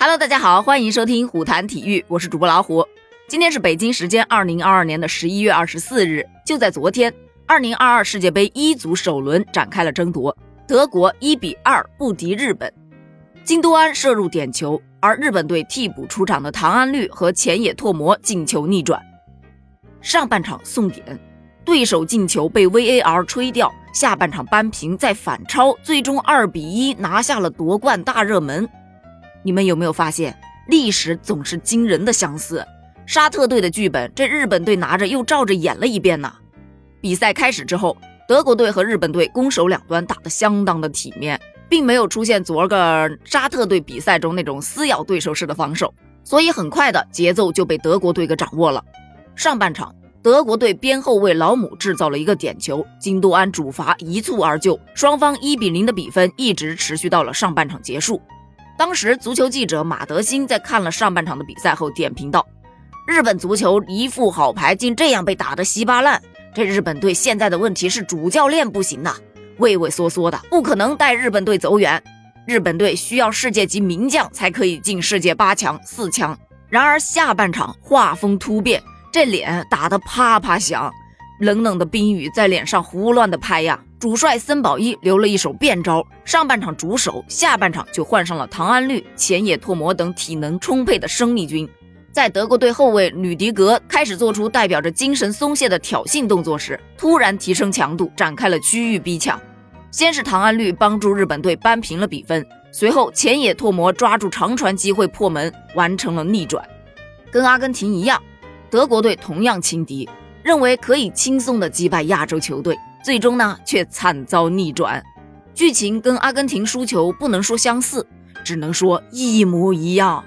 Hello，大家好，欢迎收听虎谈体育，我是主播老虎。今天是北京时间二零二二年的十一月二十四日，就在昨天，二零二二世界杯一组首轮展开了争夺，德国一比二不敌日本，金多安射入点球，而日本队替补出场的唐安绿和前野拓磨进球逆转。上半场送点，对手进球被 VAR 吹掉，下半场扳平再反超，最终二比一拿下了夺冠大热门。你们有没有发现，历史总是惊人的相似？沙特队的剧本，这日本队拿着又照着演了一遍呢。比赛开始之后，德国队和日本队攻守两端打得相当的体面，并没有出现昨个沙特队比赛中那种撕咬对手式的防守，所以很快的节奏就被德国队给掌握了。上半场，德国队边后卫老姆制造了一个点球，金多安主罚一蹴而就，双方一比零的比分一直持续到了上半场结束。当时，足球记者马德兴在看了上半场的比赛后点评道：“日本足球一副好牌，竟这样被打得稀巴烂。这日本队现在的问题是主教练不行呐，畏畏缩缩的，不可能带日本队走远。日本队需要世界级名将才可以进世界八强、四强。然而下半场画风突变，这脸打得啪啪响，冷冷的冰雨在脸上胡乱的拍呀。”主帅森保一留了一手变招，上半场主守，下半场就换上了唐安绿、前野拓磨等体能充沛的生力军。在德国队后卫吕迪格开始做出代表着精神松懈的挑衅动作时，突然提升强度，展开了区域逼抢。先是唐安绿帮助日本队扳平了比分，随后前野拓磨抓住长传机会破门，完成了逆转。跟阿根廷一样，德国队同样轻敌，认为可以轻松的击败亚洲球队。最终呢，却惨遭逆转。剧情跟阿根廷输球不能说相似，只能说一模一样。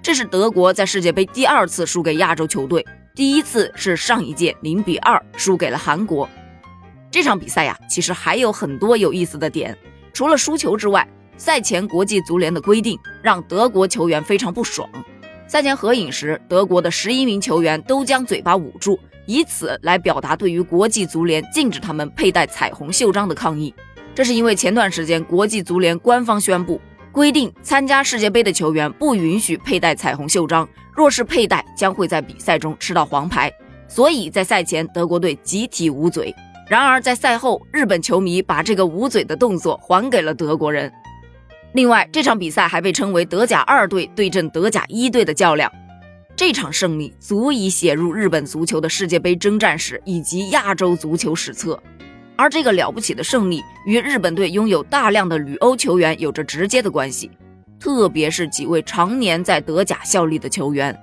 这是德国在世界杯第二次输给亚洲球队，第一次是上一届零比二输给了韩国。这场比赛呀，其实还有很多有意思的点。除了输球之外，赛前国际足联的规定让德国球员非常不爽。赛前合影时，德国的十一名球员都将嘴巴捂住。以此来表达对于国际足联禁止他们佩戴彩虹袖章的抗议。这是因为前段时间国际足联官方宣布规定，参加世界杯的球员不允许佩戴彩虹袖章，若是佩戴，将会在比赛中吃到黄牌。所以在赛前，德国队集体捂嘴。然而在赛后，日本球迷把这个捂嘴的动作还给了德国人。另外，这场比赛还被称为德甲二队对阵德甲一队的较量。这场胜利足以写入日本足球的世界杯征战史以及亚洲足球史册，而这个了不起的胜利与日本队拥有大量的旅欧球员有着直接的关系，特别是几位常年在德甲效力的球员。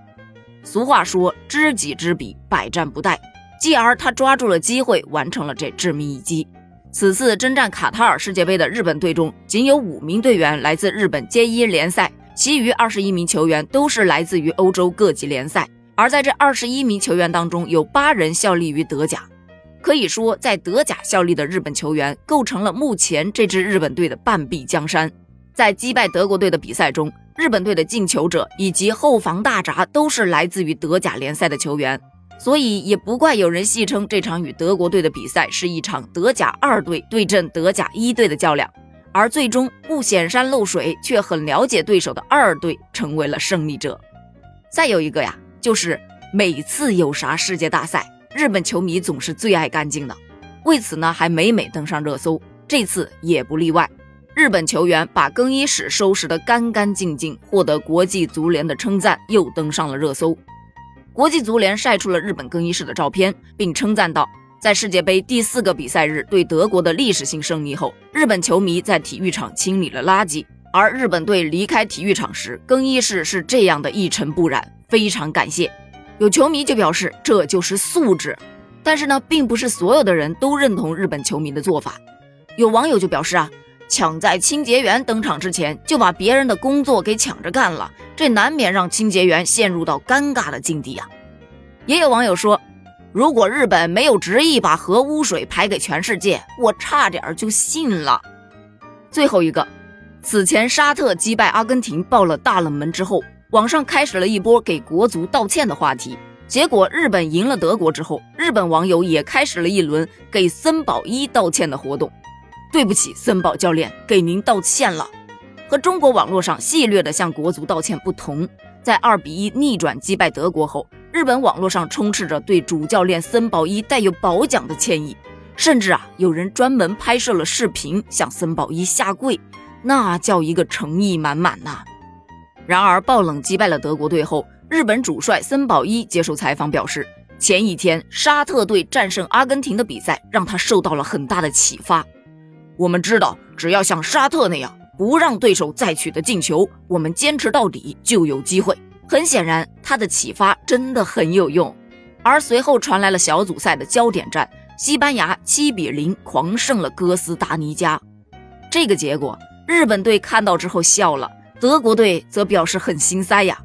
俗话说“知己知彼，百战不殆”，继而他抓住了机会，完成了这致命一击。此次征战卡塔尔世界杯的日本队中，仅有五名队员来自日本 J 一联赛。其余二十一名球员都是来自于欧洲各级联赛，而在这二十一名球员当中，有八人效力于德甲。可以说，在德甲效力的日本球员构成了目前这支日本队的半壁江山。在击败德国队的比赛中，日本队的进球者以及后防大闸都是来自于德甲联赛的球员，所以也不怪有人戏称这场与德国队的比赛是一场德甲二队对阵德甲一队的较量。而最终不显山露水，却很了解对手的二队成为了胜利者。再有一个呀，就是每次有啥世界大赛，日本球迷总是最爱干净的，为此呢还每每登上热搜。这次也不例外，日本球员把更衣室收拾得干干净净，获得国际足联的称赞，又登上了热搜。国际足联晒出了日本更衣室的照片，并称赞道。在世界杯第四个比赛日对德国的历史性胜利后，日本球迷在体育场清理了垃圾，而日本队离开体育场时，更衣室是这样的一尘不染，非常感谢。有球迷就表示这就是素质，但是呢，并不是所有的人都认同日本球迷的做法。有网友就表示啊，抢在清洁员登场之前就把别人的工作给抢着干了，这难免让清洁员陷入到尴尬的境地啊。也有网友说。如果日本没有执意把核污水排给全世界，我差点就信了。最后一个，此前沙特击败阿根廷爆了大冷门之后，网上开始了一波给国足道歉的话题。结果日本赢了德国之后，日本网友也开始了一轮给森保一道歉的活动。对不起，森保教练，给您道歉了。和中国网络上戏谑的向国足道歉不同，在二比一逆转击败德国后，日本网络上充斥着对主教练森保一带有褒奖的歉意，甚至啊，有人专门拍摄了视频向森保一下跪，那叫一个诚意满满呐。然而，爆冷击败了德国队后，日本主帅森保一接受采访表示，前一天沙特队战胜阿根廷的比赛让他受到了很大的启发。我们知道，只要像沙特那样。不让对手再取得进球，我们坚持到底就有机会。很显然，他的启发真的很有用。而随后传来了小组赛的焦点战，西班牙七比零狂胜了哥斯达黎加。这个结果，日本队看到之后笑了，德国队则表示很心塞呀，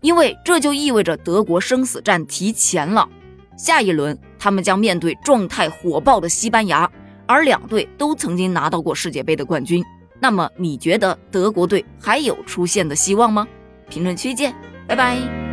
因为这就意味着德国生死战提前了。下一轮，他们将面对状态火爆的西班牙，而两队都曾经拿到过世界杯的冠军。那么你觉得德国队还有出线的希望吗？评论区见，拜拜。